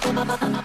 このまま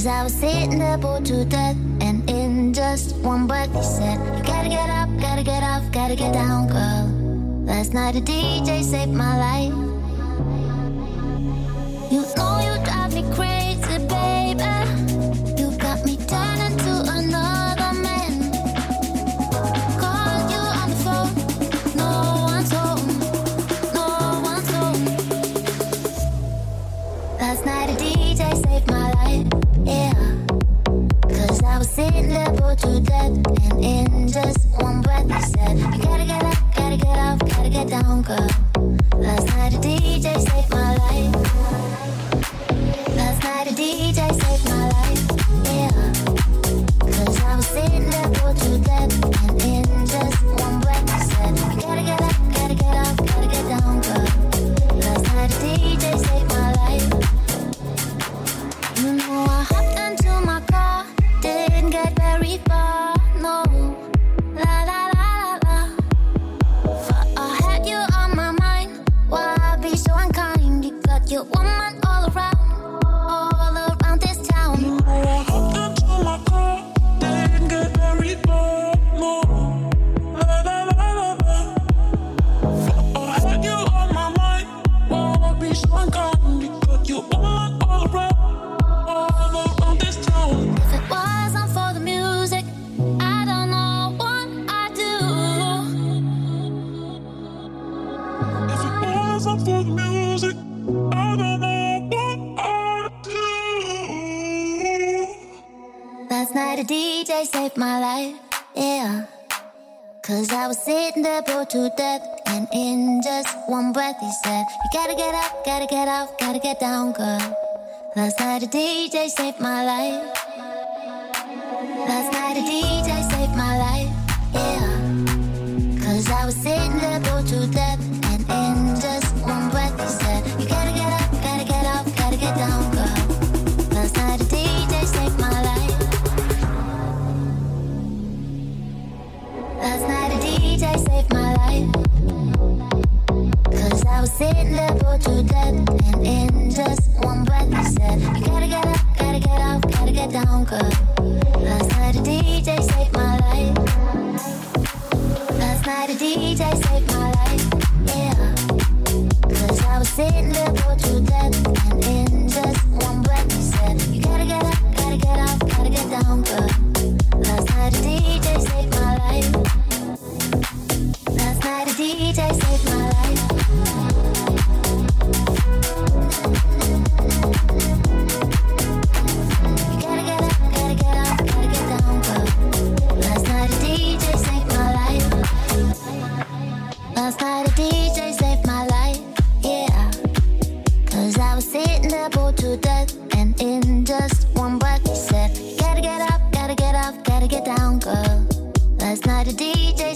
Cause I was sitting there bored to death, and in just one breath, he said, You gotta get up, gotta get off, gotta get down, girl. Last night a DJ saved my life. dead, and in just one breath, you said, You gotta get up, gotta get off, gotta get down, girl. Cause I was sitting there bored to death, and in just one breath he said, You gotta get up, gotta get off, gotta get down, girl. Last night a DJ saved my life. Last night a DJ saved my life, yeah. Cause I was sitting there to death. And in just one breath, I said, You gotta get up, gotta get off, gotta get down, girl. Last night a DJ saved my life. Last night a DJ saved my life. the DJ.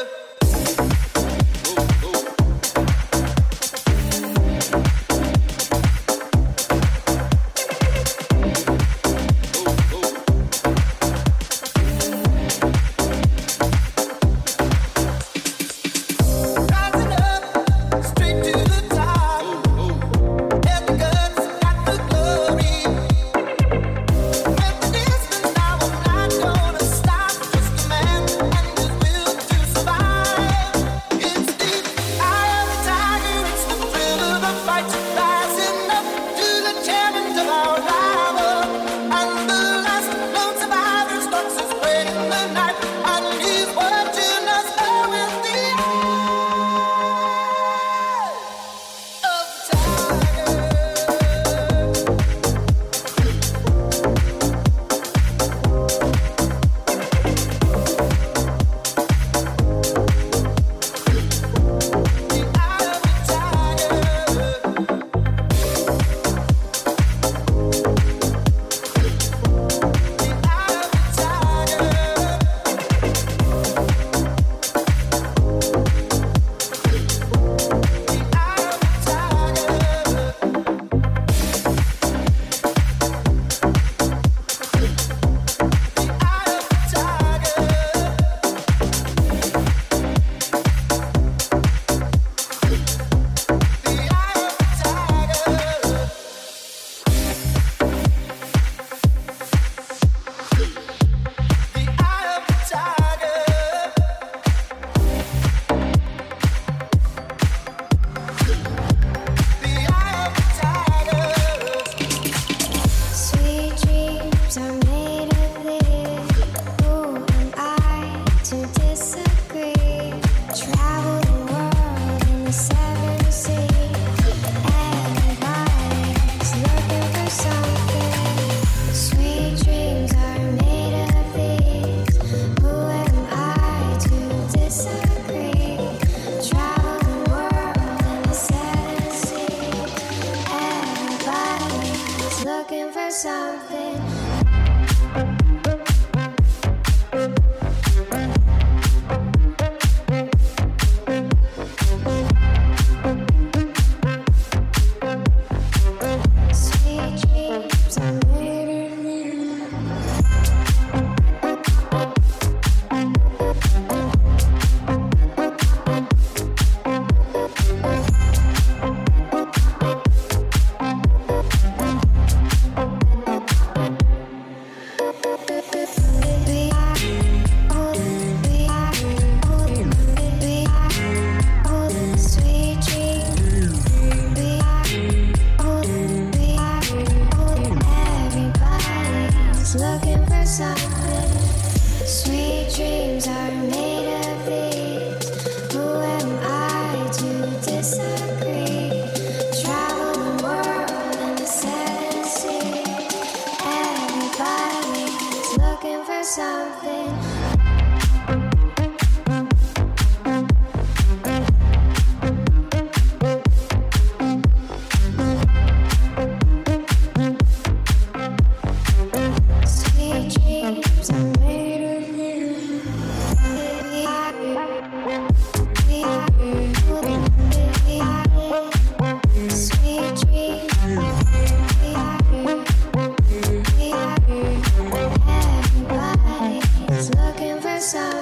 Yeah. in the night. sometimes. casa.